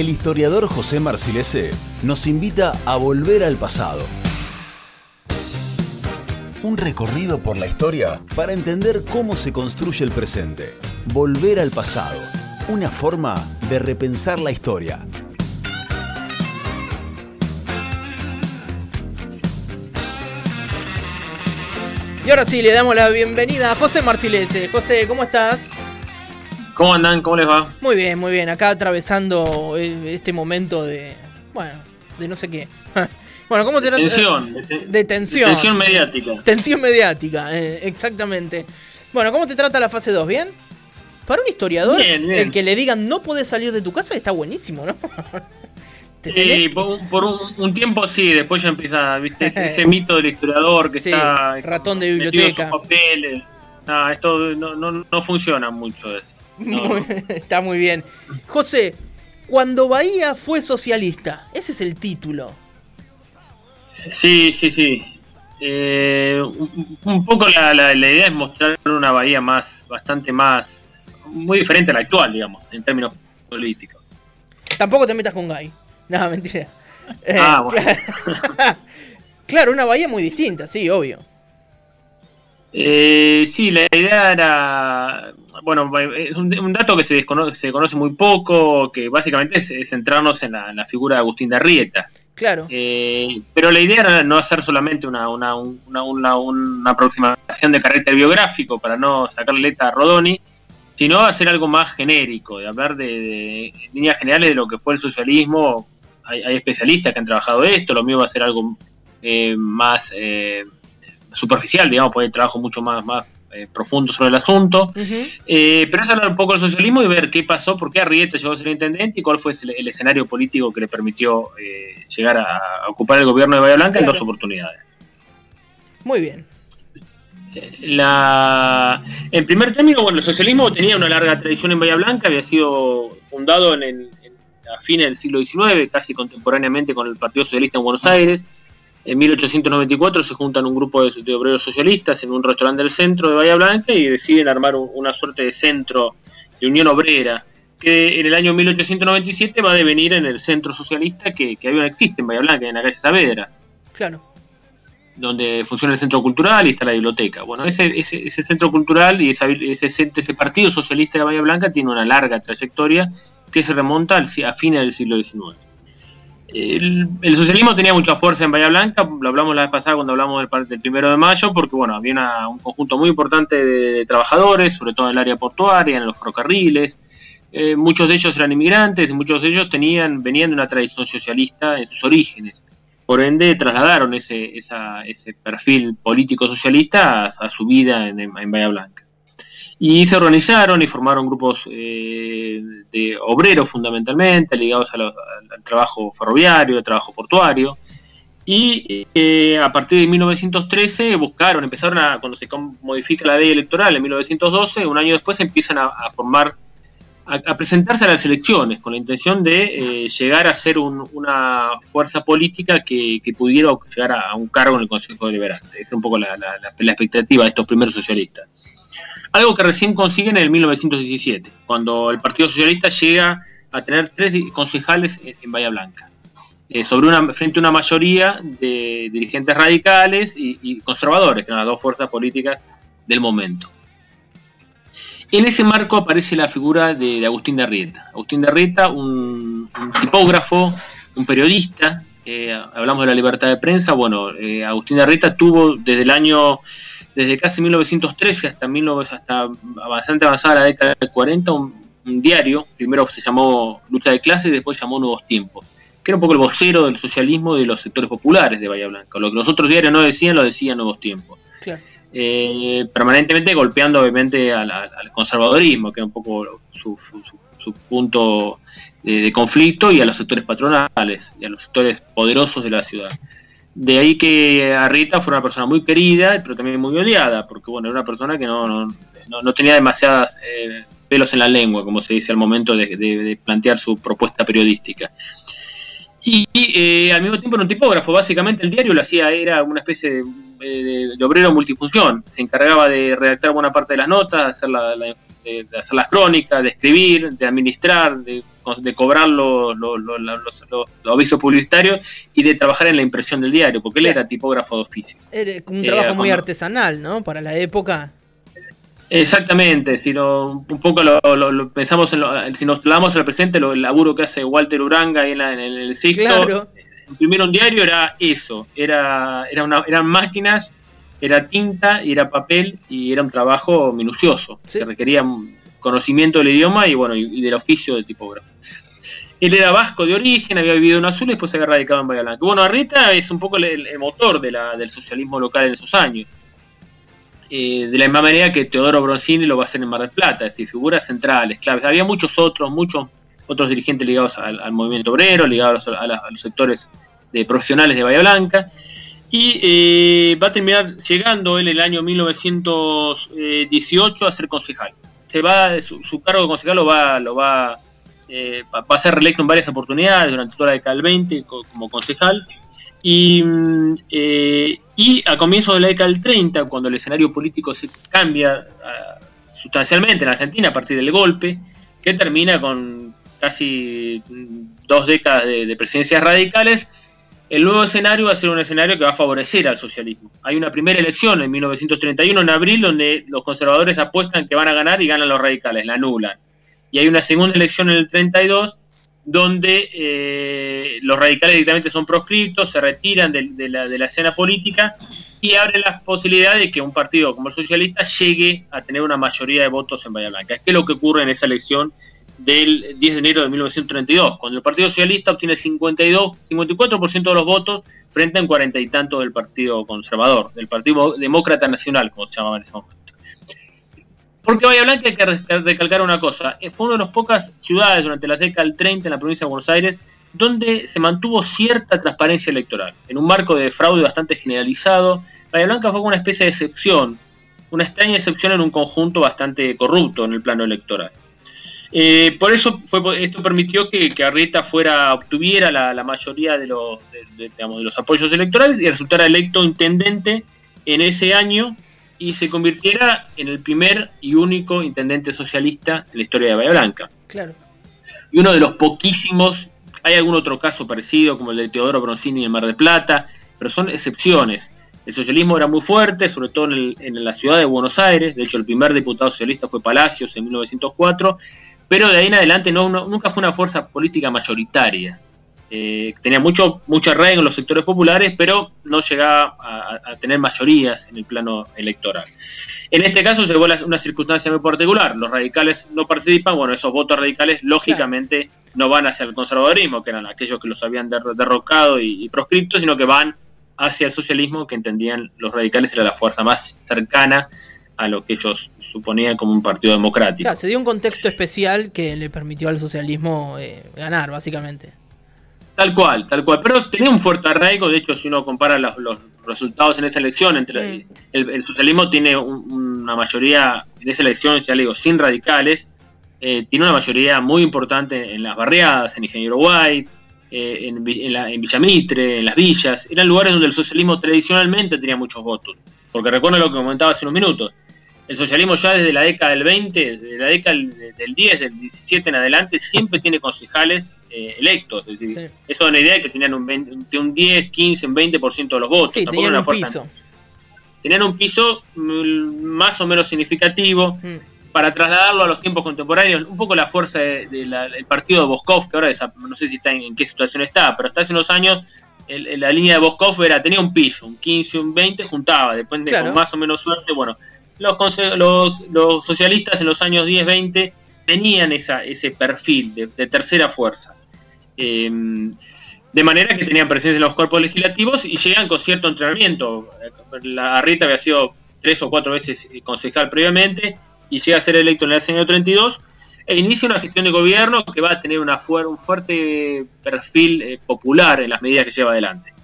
el historiador José Marcilese nos invita a volver al pasado. Un recorrido por la historia para entender cómo se construye el presente. Volver al pasado. Una forma de repensar la historia. Y ahora sí, le damos la bienvenida a José Marcilese. José, ¿cómo estás? ¿Cómo andan? ¿Cómo les va? Muy bien, muy bien. Acá atravesando eh, este momento de. Bueno, de no sé qué. bueno, ¿cómo te Tensión. De, tensión. Tensión mediática. Tensión mediática, eh, exactamente. Bueno, ¿cómo te trata la fase 2? ¿Bien? Para un historiador, el que le digan no puedes salir de tu casa está buenísimo, ¿no? Sí, por, un, tiempo sí, después ya empieza, ¿viste? Ese mito del historiador que está. Ratón de biblioteca. Papeles. No, esto no, no, no funciona mucho eso. Está muy bien. José, cuando Bahía fue socialista, ese es el título. Sí, sí, sí. Eh, un, poco la, la, idea es mostrar una Bahía más, bastante más, muy diferente a la actual, digamos, en términos políticos. Tampoco te metas con Gay. No, mentira. Ah, eh, bueno. claro, una Bahía muy distinta, sí, obvio. Eh, sí, la idea era, bueno, es un, dato que se, desconoce, se conoce muy poco, que básicamente es, centrarnos en la, figura de Agustín de Arrieta. Claro. Eh, pero la idea era no hacer solamente una, una, una, una, aproximación de carácter biográfico para no sacarle letra a Rodoni, sino hacer algo más genérico, de hablar de, líneas generales de lo que fue el socialismo. Hay, especialistas que han trabajado esto, lo mío va a ser algo eh, más... Eh, superficial, digamos, porque trabajo mucho más, más eh, profundo sobre el asunto. Eh, pero es hablar un poco del socialismo y ver qué pasó, por qué Arrieta llegó a ser intendente y cuál fue el, escenario político que le permitió eh, llegar a, ocupar el gobierno de Bahía Blanca en dos oportunidades. Muy bien. La, en primer término, bueno, el socialismo tenía una larga tradición en Bahía Blanca, había sido fundado en, a fines del siglo XIX, casi contemporáneamente con el Partido Socialista en Buenos Aires. En 1894 se juntan un grupo de, obreros socialistas en un restaurante del centro de Bahía Blanca y deciden armar una suerte de centro de unión obrera que en el año 1897 va a devenir en el centro socialista que, que había existe en Bahía Blanca, en la calle Saavedra. Claro. Donde funciona el centro cultural y está la biblioteca. Bueno, ese, ese, centro cultural y ese, ese, partido socialista de Bahía Blanca tiene una larga trayectoria que se remonta a fines del siglo XIX el, socialismo tenía mucha fuerza en Bahía Blanca, lo hablamos la vez pasada cuando hablamos del, primero de mayo, porque bueno, había un conjunto muy importante de, trabajadores, sobre todo en el área portuaria, en los ferrocarriles. Eh, muchos de ellos eran inmigrantes y muchos de ellos tenían, venían de una tradición socialista en sus orígenes. Por ende, trasladaron ese, ese perfil político socialista a, su vida en, en Bahía Blanca. Y se organizaron y formaron grupos eh, de obreros fundamentalmente, ligados al trabajo ferroviario, al trabajo portuario. Y eh, a partir de 1913 buscaron, empezaron a, cuando se modifica la ley electoral en 1912, un año después empiezan a, formar, a, presentarse a las elecciones con la intención de eh, llegar a ser una fuerza política que, pudiera llegar a, un cargo en el Consejo Deliberante. Esa es un poco la expectativa de estos primeros socialistas algo que recién consiguen en el 1917, cuando el Partido Socialista llega a tener tres concejales en, Bahía Blanca, eh, sobre una, frente a una mayoría de dirigentes radicales y, conservadores, que eran las dos fuerzas políticas del momento. En ese marco aparece la figura de, Agustín de Arrieta. Agustín de Arrieta, un, tipógrafo, un periodista, eh, hablamos de la libertad de prensa, bueno, eh, Agustín de Arrieta tuvo desde el año desde casi 1913 hasta, 19, hasta bastante avanzada la década del 40, un, diario, primero se llamó Lucha de Clases y después llamó Nuevos Tiempos, que era un poco el vocero del socialismo de los sectores populares de Bahía Blanca. Lo que los otros diarios no decían, lo decían Nuevos Tiempos. Eh, permanentemente golpeando obviamente al, conservadorismo, que era un poco su, punto de, conflicto, y a los sectores patronales y a los sectores poderosos de la ciudad. De ahí que Arrieta fue una persona muy querida, pero también muy odiada, porque bueno, era una persona que no, no, tenía demasiadas eh, pelos en la lengua, como se dice al momento de, plantear su propuesta periodística. Y, eh, al mismo tiempo era un tipógrafo, básicamente el diario lo hacía, era una especie de, obrero multifunción, se encargaba de redactar buena parte de las notas, hacer la, de, hacer las crónicas, de escribir, de administrar, de, cobrar los, los, avisos publicitarios y de trabajar en la impresión del diario, porque él era tipógrafo de oficio. Era un trabajo muy artesanal, ¿no? Para la época. Exactamente, si un poco lo, pensamos, en si nos hablamos al presente, el laburo que hace Walter Uranga ahí en, el ciclo, claro. imprimir un diario era eso, era, era una, eran máquinas, era tinta y era papel y era un trabajo minucioso, que requería conocimiento del idioma y bueno y, del oficio de tipógrafo. Él era vasco de origen, había vivido en Azul y después se había radicado en Bahía Blanca. Bueno, Arrieta es un poco el, motor de la, del socialismo local en esos años eh, de la misma manera que Teodoro Bronzini lo va a hacer en Mar del Plata, es decir, figuras centrales, claves. Había muchos otros, muchos otros dirigentes ligados al, movimiento obrero, ligados a, los sectores de profesionales de Bahía Blanca. Y eh, va a terminar llegando él el año 1918 a ser concejal. Se va, su, cargo de concejal lo va, lo va, eh, va a ser reelecto en varias oportunidades durante toda la década del 20 como concejal y, eh, y a comienzos de la década del 30, cuando el escenario político se cambia ah, sustancialmente en Argentina a partir del golpe, que termina con casi dos décadas de, presidencias radicales, el nuevo escenario va a ser un escenario que va a favorecer al socialismo. Hay una primera elección en 1931, en abril, donde los conservadores apuestan que van a ganar y ganan los radicales, la anulan. Y hay una segunda elección en el 32, donde eh, los radicales directamente son proscriptos, se retiran de, la, escena política y abre la posibilidad de que un partido como el socialista llegue a tener una mayoría de votos en Bahía Blanca. ¿Qué es lo que ocurre en esa elección del 10 de enero de 1932? Cuando el Partido Socialista obtiene 52, 54% de los votos frente a un cuarenta y tantos del Partido Conservador, del Partido Demócrata Nacional, como se llamaba en ese momento. Porque Bahía Blanca hay que recalcar una cosa, eh, fue una de las pocas ciudades durante la década del 30 en la provincia de Buenos Aires donde se mantuvo cierta transparencia electoral, en un marco de fraude bastante generalizado. Bahía Blanca fue una especie de excepción, una extraña excepción en un conjunto bastante corrupto en el plano electoral. Eh, por eso fue, esto permitió que, que Arrieta fuera, obtuviera la, mayoría de los, de los apoyos electorales y resultara electo intendente en ese año y se convirtiera en el primer y único intendente socialista en la historia de Bahía Blanca. Claro. Y uno de los poquísimos, hay algún otro caso parecido, como el de Teodoro Bronzini en Mar del Plata, pero son excepciones. El socialismo era muy fuerte, sobre todo en, la ciudad de Buenos Aires, de hecho el primer diputado socialista fue Palacios en 1904, pero de ahí en adelante no, nunca fue una fuerza política mayoritaria. Eh, tenía mucho, mucho arraigo en los sectores populares, pero no llegaba a, tener mayorías en el plano electoral. En este caso se vuelve una circunstancia muy particular. Los radicales no participan, bueno, esos votos radicales lógicamente no van hacia el conservadurismo, que eran aquellos que los habían derrocado y, proscriptos, sino que van hacia el socialismo, que entendían los radicales era la fuerza más cercana a lo que ellos suponían como un partido democrático. se dio un contexto especial que le permitió al socialismo eh, ganar, básicamente. Tal cual, tal cual. Pero tenía un fuerte arraigo, de hecho, si uno compara los, resultados en esa elección, entre el, socialismo tiene una mayoría, en esa elección, ya le digo, sin radicales, eh, tiene una mayoría muy importante en las barriadas, en Ingeniero White, eh, en, en, Villamitre, en las villas. Eran lugares donde el socialismo tradicionalmente tenía muchos votos. Porque recuerdo lo que comentaba hace unos minutos. El socialismo ya desde la década del 20, desde la década del 10, del 17 en adelante, siempre tiene concejales eh, electos. Es decir, eso da una idea de que tenían un, un 10, 15, un 20% de los votos. tenían un piso. Tenían un piso mm, más o menos significativo. Mm. Para trasladarlo a los tiempos contemporáneos, un poco la fuerza del partido de Boscov, que ahora no sé si está en, qué situación está, pero hasta hace unos años la línea de Boscov era, tenía un piso, un 15, un 20, juntaba, depende con más o menos suerte, bueno, los, los, los socialistas en los años 10, 20 tenían esa, ese perfil de tercera fuerza. Em, de manera que tenían presencia en los cuerpos legislativos y llegan con cierto entrenamiento. La Rita había sido tres o cuatro veces concejal previamente y llega a ser electo en el año 32 e inicia una gestión de gobierno que va a tener una un fuerte perfil eh, popular en las medidas que lleva adelante.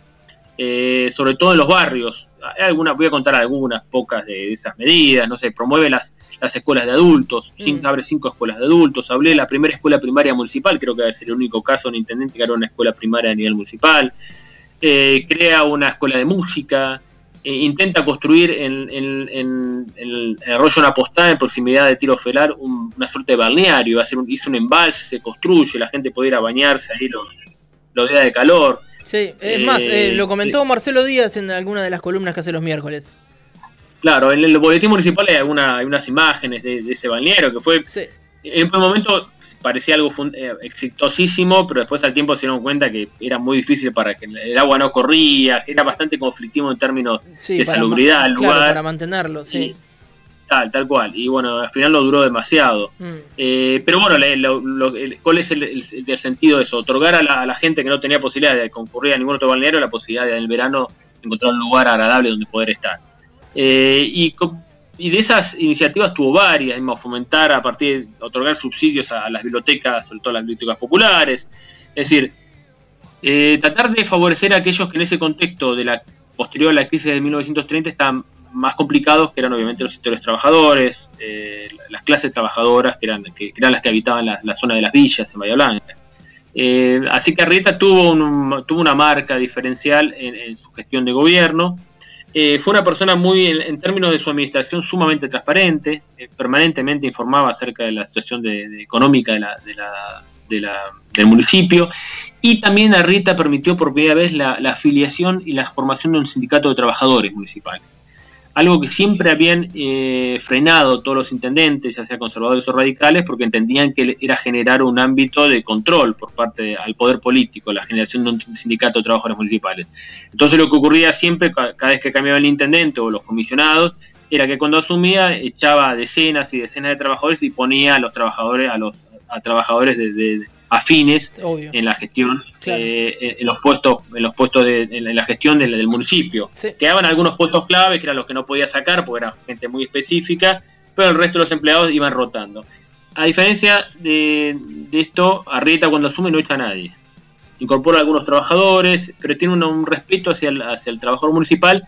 Eh, sobre todo en los barrios. Algunas, voy a contar algunas pocas de esas medidas, no sé, promueve las las escuelas de adultos, mm. abre cinco escuelas de adultos, hablé de la primera escuela primaria municipal, creo que va a ser el único caso en intendente que era una escuela primaria a nivel municipal, eh, crea una escuela de música, intenta construir en, el arroyo La Postada, en proximidad de Tiro Felar, una suerte de balneario. Hacer un, hizo un embalse, se construye, la gente puede ir a bañarse ahí los, los días de calor. Sí, es más, eh, lo comentó Marcelo Díaz en alguna de las columnas que hace los miércoles. Claro, en el boletín municipal hay, alguna, hay unas imágenes de, ese balneario que fue. En un momento parecía algo eh, exitosísimo, pero después al tiempo se dieron cuenta que era muy difícil para que el agua no corría, era bastante conflictivo en términos de salubridad al lugar. para mantenerlo, sí. Tal, tal cual. Y bueno, al final lo duró demasiado. Mm. Eh, pero bueno, ¿cuál es el, sentido de eso? Otorgar a la, gente que no tenía posibilidad de concurrir a ningún otro balneario la posibilidad de en el verano encontrar un lugar agradable donde poder estar. Eh, y y de esas iniciativas tuvo varias, fomentar a partir de otorgar subsidios a, las bibliotecas, sobre todo a las bibliotecas populares, es decir, eh, tratar de favorecer a aquellos que en ese contexto de la posterior a la crisis de 1930 están más complicados, que eran obviamente los sectores trabajadores, eh, las clases trabajadoras, que eran, que, eran las que habitaban la, zona de las villas en Bahía Blanca. Eh, así que Arrieta tuvo, tuvo una marca diferencial en su gestión de gobierno, eh, fue una persona muy, en, términos de su administración, sumamente transparente, permanentemente informaba acerca de la situación de, económica del municipio. Y también a Rita permitió por primera vez la afiliación y la formación de un sindicato de trabajadores municipales algo que siempre habían eh, frenado todos los intendentes, ya sea conservadores o radicales, porque entendían que era generar un ámbito de control por parte al poder político, la generación de un sindicato de trabajadores municipales. Entonces lo que ocurría siempre, cada vez que cambiaba el intendente o los comisionados, era que cuando asumía echaba decenas y decenas de trabajadores y ponía a los trabajadores, a los a trabajadores de, afines en la gestión, eh, en los puestos, en los puestos de en la gestión del, municipio. Quedaban algunos puestos claves que eran los que no podía sacar porque era gente muy específica, pero el resto de los empleados iban rotando. A diferencia de, esto, Arrieta cuando asume no echa a nadie. Incorpora a algunos trabajadores, pero tiene un, respeto hacia el, hacia el trabajador municipal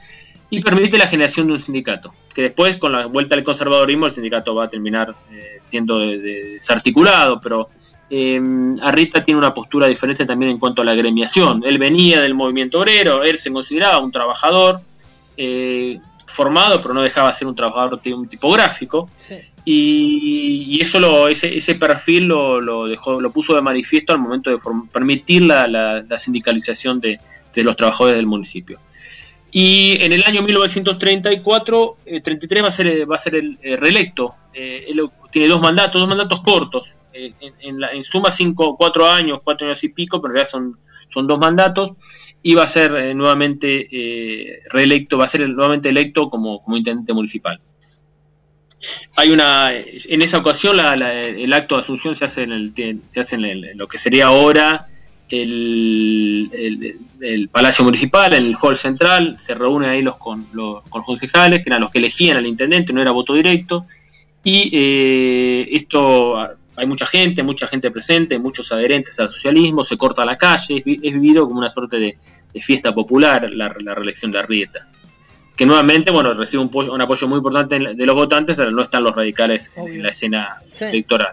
y permite la generación de un sindicato, que después con la vuelta al conservadorismo el sindicato va a terminar eh, siendo desarticulado, pero eh, Arrita tiene una postura diferente también en cuanto a la gremiación. Él venía del movimiento obrero, él se consideraba un trabajador eh, formado, pero no dejaba de ser un trabajador tipográfico. Y, eso lo, ese, perfil lo, dejó, lo puso de manifiesto al momento de permitir la, sindicalización de, los trabajadores del municipio. Y en el año 1934, 33 eh, va a ser, va a ser el, reelecto. él tiene dos mandatos, dos mandatos cortos en, suma cinco, cuatro años, cuatro años y pico, pero ya son, son dos mandatos, y va a ser eh, nuevamente eh, reelecto, va a ser nuevamente electo como, como intendente municipal. Hay una, en esa ocasión el acto de asunción se hace en, el, se hace en, lo que sería ahora el, el, Palacio Municipal, en el Hall Central, se reúnen ahí los, con, los, concejales, que eran los que elegían al intendente, no era voto directo, y eh, esto hay mucha gente, mucha gente presente, muchos adherentes al socialismo, se corta la calle, es, vivido como una suerte de, fiesta popular la, reelección de Arrieta. Que nuevamente, bueno, recibe un, apoyo muy importante de los votantes, pero no están los radicales en la escena electoral.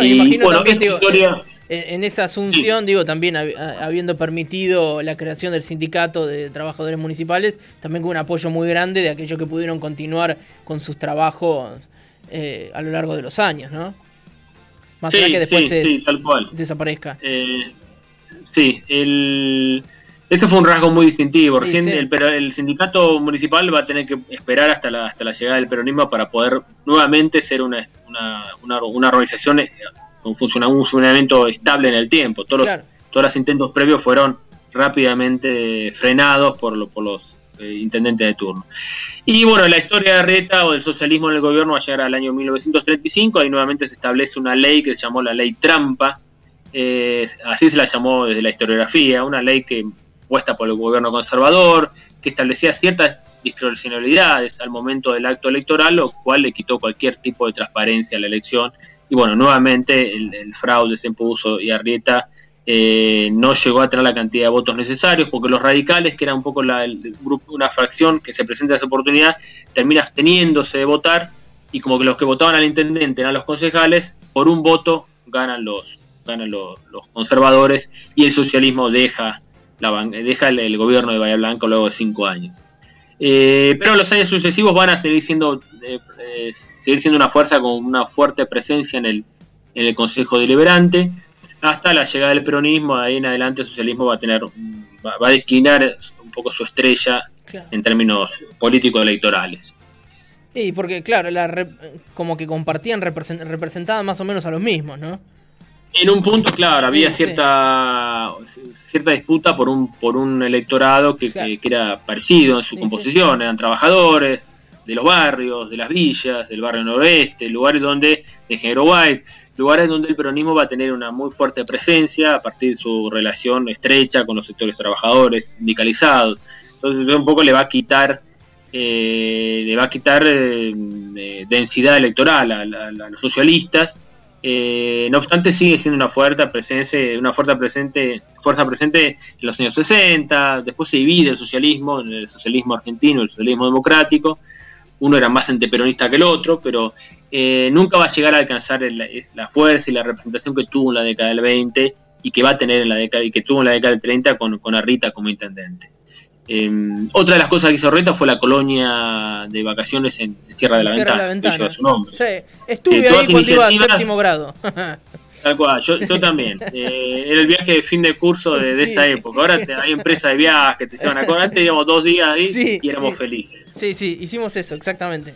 y, imagino también, en esa asunción, digo, también habiendo permitido la creación del sindicato de trabajadores municipales, también con un apoyo muy grande de aquellos que pudieron continuar con sus trabajos eh, a lo largo de los años, ¿no? Más allá que después tal cual. desaparezca. Eh, sí, el, este fue un rasgo muy distintivo. el, pero el sindicato municipal va a tener que esperar hasta la, hasta la llegada del peronismo para poder nuevamente ser una, una, una, organización eh, con un funcionamiento estable en el tiempo. Todos, los, todos los intentos previos fueron rápidamente frenados por, por los eh, intendentes de turno. Y bueno, la historia de Reta o del socialismo en el gobierno va a llegar al año 1935, ahí nuevamente se establece una ley que se llamó la ley trampa, eh, así se la llamó desde la historiografía, una ley que puesta por el gobierno conservador, que establecía ciertas discrecionalidades al momento del acto electoral, lo cual le quitó cualquier tipo de transparencia a la elección. Y bueno, nuevamente el, el fraude se impuso y Arrieta eh, no llegó a tener la cantidad de votos necesarios, porque los radicales, que era un poco la, grupo, una fracción que se presenta a esa oportunidad, termina absteniéndose de votar, y como que los que votaban al intendente eran los concejales, por un voto ganan los, ganan los, conservadores y el socialismo deja, deja el, gobierno de Bahía Blanca luego de cinco años. Eh, pero los años sucesivos van a seguir siendo, eh, seguir siendo una fuerza con una fuerte presencia en el, en el Consejo Deliberante, hasta la llegada del peronismo, ahí en adelante el socialismo va a tener, va, a declinar un poco su estrella en términos políticos electorales. Y porque, claro, la como que compartían, representaban más o menos a los mismos, ¿no? En un punto, claro, había cierta cierta disputa por un por un electorado que, que, era parecido en su composición, eran trabajadores de los barrios, de las villas, del barrio noroeste, lugares donde, de género white, lugares donde el peronismo va a tener una muy fuerte presencia a partir de su relación estrecha con los sectores trabajadores, sindicalizados. Entonces un poco le va a quitar eh, le va a quitar eh, densidad electoral a, los socialistas. Eh, no obstante, sigue siendo una fuerza presencia, una fuerza presente, fuerza presente en los años 60. Después se divide el socialismo en el socialismo argentino el socialismo democrático. Uno era más antiperonista que el otro, pero nunca va a llegar a alcanzar la fuerza y la representación que tuvo en la década del 20 y que va a tener en la década y que tuvo en la década del 30 con, con Arrita como intendente. Em, otra de las cosas que hizo Reta fue la colonia de vacaciones en Sierra de la Ventana, su nombre. Sí, estuve ahí cuando iba a séptimo grado. Tal cual, yo, también. Eh, era el viaje de fin de curso de, esa época. Ahora hay empresas de viajes que te llevan a Antes íbamos dos días ahí y éramos felices. Sí, sí, hicimos eso, exactamente.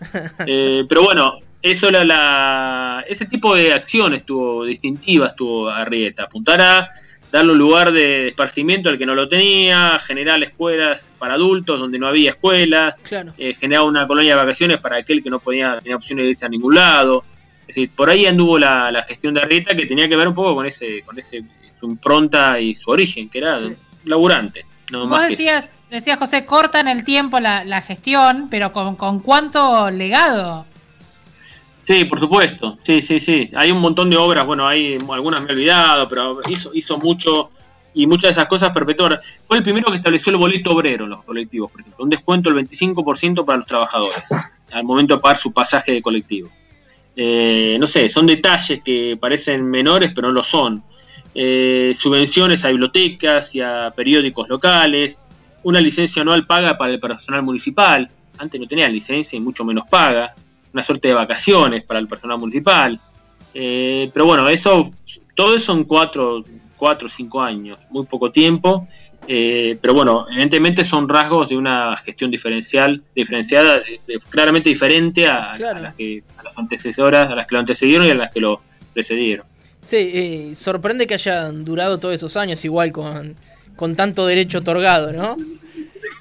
Eh, pero bueno, eso la, la, ese tipo de acciones estuvo distintivas, estuvo Arrieta. Apuntar a darle un lugar de esparcimiento al que no lo tenía, generar escuelas para adultos donde no había escuelas, eh, generar una colonia de vacaciones para aquel que no podía tener opciones de irse a ningún lado. Es decir, por ahí anduvo la, gestión de Arrieta que tenía que ver un poco con ese, con ese su impronta y su origen, que era laburante. No Vos decías, decías, José, corta en el tiempo la, gestión, pero con, con cuánto legado Sí, por supuesto. Sí, sí, sí. Hay un montón de obras, bueno, hay algunas me he olvidado, pero hizo, hizo mucho y muchas de esas cosas perpetuadas. Fue el primero que estableció el boleto obrero en los colectivos, por ejemplo. Un descuento del 25% para los trabajadores al momento de pagar su pasaje de colectivo. Eh, no sé, son detalles que parecen menores, pero no lo son. Eh, subvenciones a bibliotecas y a periódicos locales, una licencia anual paga para el personal municipal, antes no tenía licencia y mucho menos paga, una suerte de vacaciones para el personal municipal. Eh, pero bueno, eso, todo eso en cuatro, cuatro o cinco años, muy poco tiempo. Eh, pero bueno, evidentemente son rasgos de una gestión diferencial, diferenciada, claramente diferente a, las que, a las antecesoras, a las que lo antecedieron y a las que lo precedieron. Sí, eh, sorprende que hayan durado todos esos años igual con, con tanto derecho otorgado, ¿no?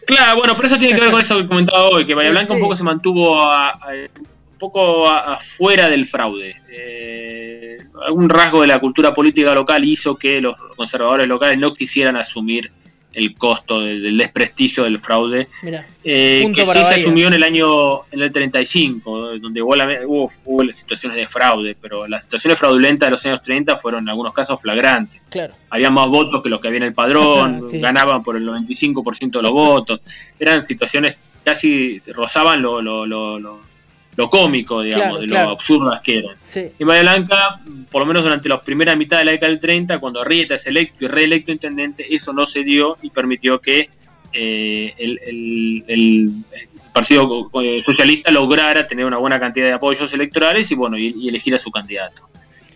Claro, bueno, pero eso tiene que ver con eso que comentaba hoy, que Bahía Blanca un poco se mantuvo a, poco afuera del fraude. Eh, algún rasgo de la cultura política local hizo que los conservadores locales no quisieran asumir el costo del, desprestigio del fraude, eh, que sí se asumió en el año en el 35, donde hubo, hubo, situaciones de fraude, pero las situaciones fraudulentas de los años 30 fueron en algunos casos flagrantes. Claro. Había más votos que los que había en el padrón, ganaban por el 95% de los votos, eran situaciones casi rozaban lo, lo, lo lo cómico, digamos, de lo absurdas que eran. En Bahía Blanca, por lo menos durante la primera mitad de la década del 30, cuando Arrieta es electo y reelecto intendente, eso no se dio y permitió que eh, el, Partido Socialista lograra tener una buena cantidad de apoyos electorales y bueno, y, elegir a su candidato,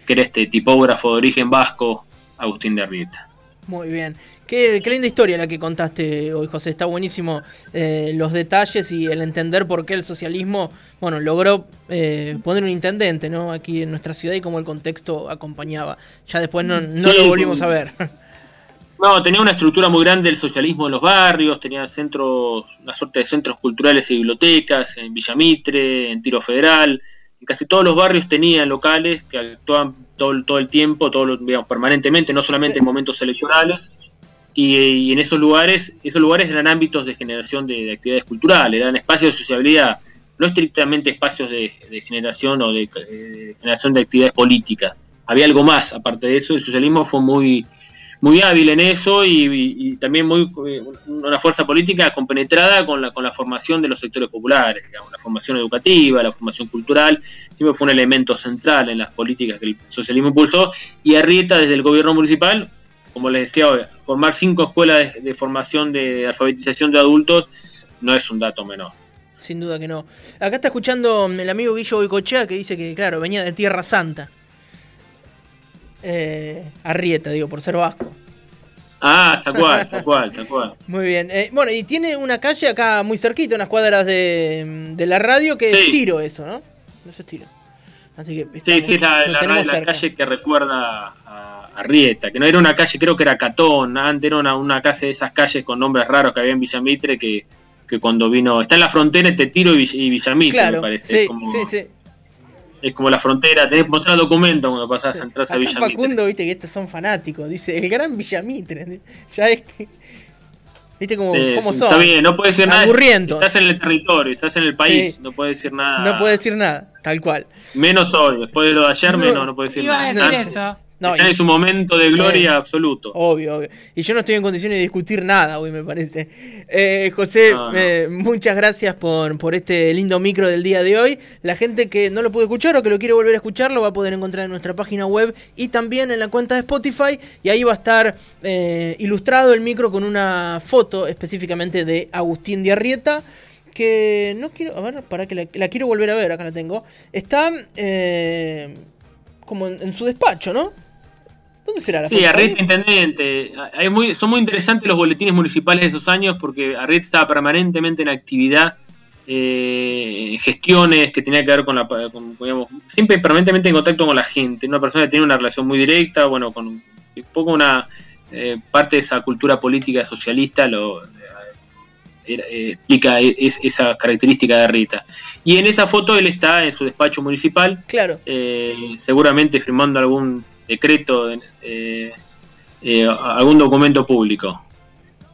que era este tipógrafo de origen vasco, Agustín de Arrieta. Muy bien. Qué, linda historia la que contaste hoy, José. Está buenísimo eh, los detalles y el entender por qué el socialismo, bueno, logró eh, poner un intendente, ¿no? Aquí en nuestra ciudad y cómo el contexto acompañaba. Ya después no, lo volvimos a ver. No, tenía una estructura muy grande el socialismo en los barrios, tenía centros, una suerte de centros culturales y bibliotecas en Villamitre, en Tiro Federal, casi todos los barrios tenían locales que actuaban todo, todo el tiempo, todo, digamos, permanentemente, no solamente en momentos electorales, y, en esos lugares, esos lugares eran ámbitos de generación de, actividades culturales, eran espacios de sociabilidad, no estrictamente espacios de, generación o de, generación de actividades políticas. Había algo más, aparte de eso, el socialismo fue muy, muy hábil en eso y, también muy eh, una fuerza política compenetrada con la, con la formación de los sectores populares, la formación educativa, la formación cultural, siempre fue un elemento central en las políticas que el socialismo impulsó y Arrieta desde el gobierno municipal como les decía hoy, formar cinco escuelas de, formación de alfabetización de adultos no es un dato menor. Sin duda que no. Acá está escuchando el amigo Guillo Boicochea que dice que, claro, venía de Tierra Santa. Eh, Arrieta, digo, por ser vasco. Ah, tal cual, tal cual, tal cual. Muy bien. Eh, bueno, y tiene una calle acá muy cerquita, unas cuadras de, de la radio, que es tiro eso, ¿no? Eso es tiro. Así que sí, sí, la, la, calle que recuerda a, Arrieta, que no era una calle, creo que era Catón, antes era una, una calle de esas calles con nombres raros que había en Villamitre que, que cuando vino, está en la frontera entre Tiro y, Villamitre, me parece. Sí, sí, sí es como la frontera, tenés que mostrar documento cuando pasás a entrar a Villamitre. Facundo, viste que estos son fanáticos, dice el gran Villamitre. Ya es que. ¿Viste cómo, cómo son? Está bien, no puede decir nada. Estás en el territorio, estás en el país, no puede decir nada. No puede decir nada, tal cual. Menos hoy, después de lo de ayer, no, menos, no puede decir nada. No, Está en su momento de gloria absoluto. Obvio, obvio. Y yo no estoy en condiciones de discutir nada hoy, me parece. Eh, José, eh, muchas gracias por, por este lindo micro del día de hoy. La gente que no lo puede escuchar o que lo quiere volver a escuchar lo va a poder encontrar en nuestra página web y también en la cuenta de Spotify. Y ahí va a estar eh, ilustrado el micro con una foto específicamente de Agustín de Arrieta que no quiero, a ver, para que la, quiero volver a ver, acá la tengo. Está como en, su despacho, ¿no? ¿Dónde será la Sí, Arrieta Intendente. Hay muy, son muy interesantes los boletines municipales de esos años porque Arrieta estaba permanentemente en actividad, eh, gestiones que tenía que ver con la. digamos, siempre permanentemente en contacto con la gente. Una persona que tiene una relación muy directa, bueno, con un, poco una. Eh, parte de esa cultura política socialista lo eh, explica esa característica de Rita. Y en esa foto él está en su despacho municipal, claro. seguramente firmando algún decreto, eh, eh, algún documento público.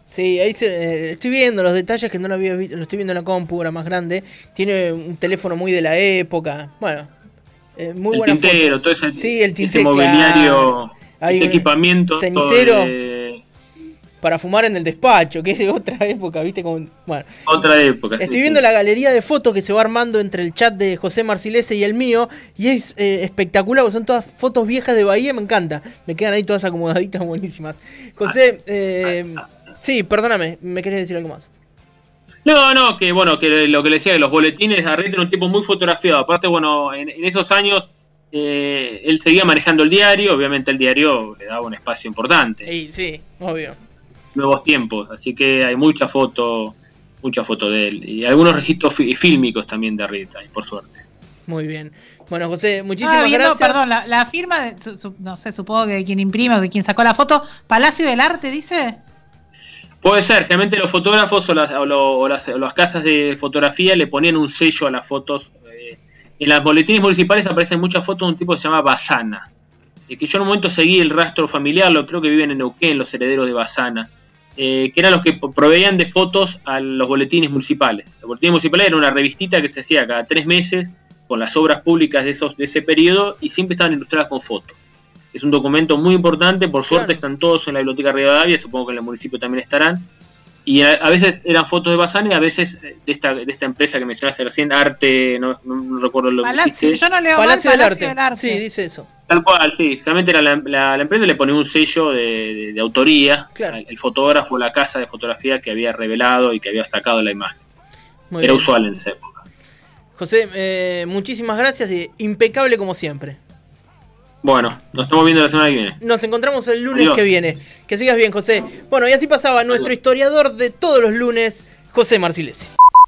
Sí, ahí eh, estoy viendo los detalles que no lo había visto, lo estoy viendo en la compu, más grande. Tiene un teléfono muy de la época. Bueno, muy el tintero, todo ese, sí, el tintero, mobiliario, equipamiento. Cenicero para fumar en el despacho, que es de otra época, ¿viste? Como, bueno. Otra época. Estoy viendo la galería de fotos que se va armando entre el chat de José Marcilese y el mío, y es eh, espectacular, son todas fotos viejas de Bahía, me encanta. Me quedan ahí todas acomodaditas buenísimas. José, eh, sí, perdóname, ¿me querés decir algo más? No, no, que bueno, que lo que le decía de los boletines, Arrete era un tipo muy fotografiado. Aparte, bueno, en, esos años eh, él seguía manejando el diario, obviamente el diario le daba un espacio importante. Sí, sí, obvio nuevos tiempos, así que hay mucha foto, mucha foto de él y algunos registros fílmicos también de Rita, por suerte. Muy bien. Bueno, José, muchísimas ah, gracias. Perdón, la, firma, de, no sé, supongo que quien imprime o de quien sacó la foto, Palacio del Arte, dice. Puede ser, realmente los fotógrafos o las, o, las, casas de fotografía le ponían un sello a las fotos. Eh, en las boletines municipales aparecen muchas fotos de un tipo que se llama Basana. que yo en un momento seguí el rastro familiar, lo creo que viven en Neuquén, los herederos de Basana. Eh, que eran los que proveían de fotos a los boletines municipales. Los boletines municipales era una revistita que se hacía cada tres meses con las obras públicas de, esos, de ese periodo y siempre estaban ilustradas con fotos. Es un documento muy importante, por suerte están todos en la Biblioteca Rivadavia, supongo que en el municipio también estarán. Y a, veces eran fotos de Bazán y a veces de esta, de esta empresa que mencionaste recién, Arte, no, no, recuerdo lo Palacio, que Yo no leo Palacio, del, Arte. Sí, dice eso. Tal cual, sí. Realmente era la, la, empresa le ponía un sello de, de, autoría, el fotógrafo, la casa de fotografía que había revelado y que había sacado la imagen. era usual en esa época. José, eh, muchísimas gracias y impecable como siempre. Bueno, nos estamos viendo la semana que viene. Nos encontramos el lunes que viene. Que sigas bien, José. Bueno, y así pasaba nuestro historiador de todos los lunes, José Marcilese.